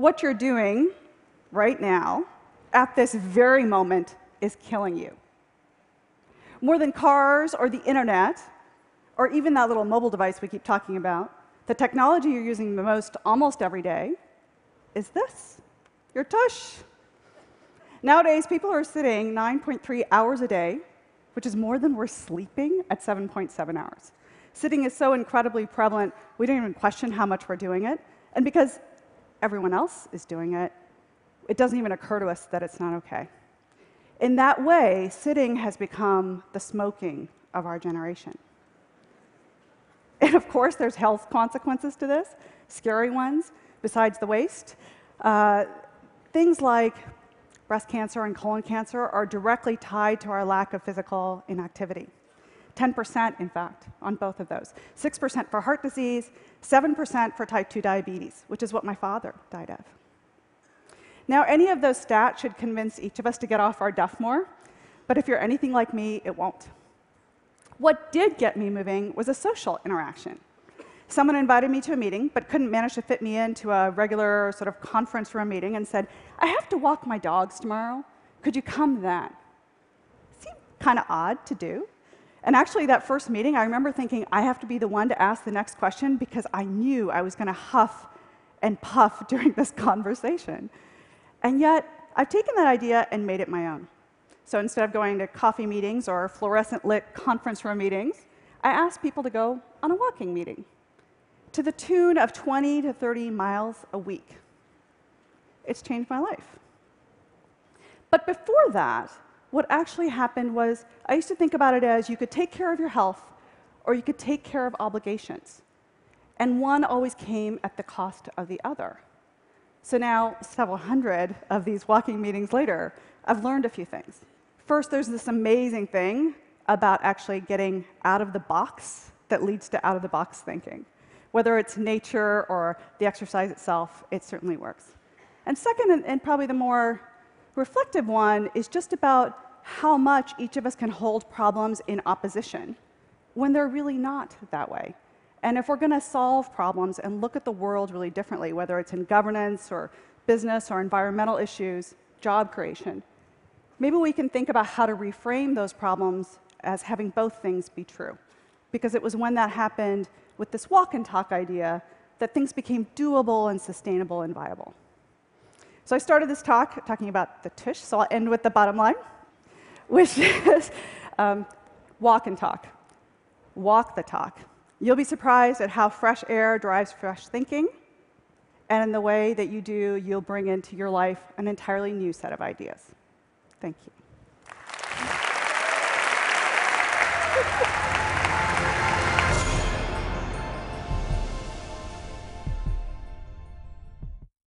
what you're doing right now, at this very moment, is killing you. More than cars or the internet, or even that little mobile device we keep talking about, the technology you're using the most almost every day is this your tush. Nowadays, people are sitting 9.3 hours a day, which is more than we're sleeping at 7.7 hours. Sitting is so incredibly prevalent, we don't even question how much we're doing it. And because everyone else is doing it, it doesn't even occur to us that it's not okay. In that way, sitting has become the smoking of our generation. And of course, there's health consequences to this, scary ones, besides the waist. Uh, things like breast cancer and colon cancer are directly tied to our lack of physical inactivity. 10%, in fact, on both of those. 6% for heart disease, 7% for type 2 diabetes, which is what my father died of. Now, any of those stats should convince each of us to get off our duff more, but if you're anything like me, it won't. What did get me moving was a social interaction. Someone invited me to a meeting, but couldn't manage to fit me into a regular sort of conference room meeting and said, I have to walk my dogs tomorrow. Could you come then? Seemed kind of odd to do. And actually, that first meeting, I remember thinking, I have to be the one to ask the next question because I knew I was going to huff and puff during this conversation. And yet, I've taken that idea and made it my own. So instead of going to coffee meetings or fluorescent lit conference room meetings, I ask people to go on a walking meeting to the tune of 20 to 30 miles a week. It's changed my life. But before that, what actually happened was I used to think about it as you could take care of your health or you could take care of obligations. And one always came at the cost of the other. So now, several hundred of these walking meetings later, I've learned a few things. First, there's this amazing thing about actually getting out of the box that leads to out of the box thinking. Whether it's nature or the exercise itself, it certainly works. And second, and, probably the more reflective one, is just about how much each of us can hold problems in opposition when they're really not that way. And if we're going to solve problems and look at the world really differently, whether it's in governance or business or environmental issues, job creation, maybe we can think about how to reframe those problems as having both things be true. Because it was when that happened with this walk and talk idea that things became doable and sustainable and viable. So I started this talk talking about the tush, so I'll end with the bottom line, which is um, walk and talk. Walk the talk. You'll be surprised at how fresh air drives fresh thinking, and in the way that you do, you'll bring into your life an entirely new set of ideas. Thank you.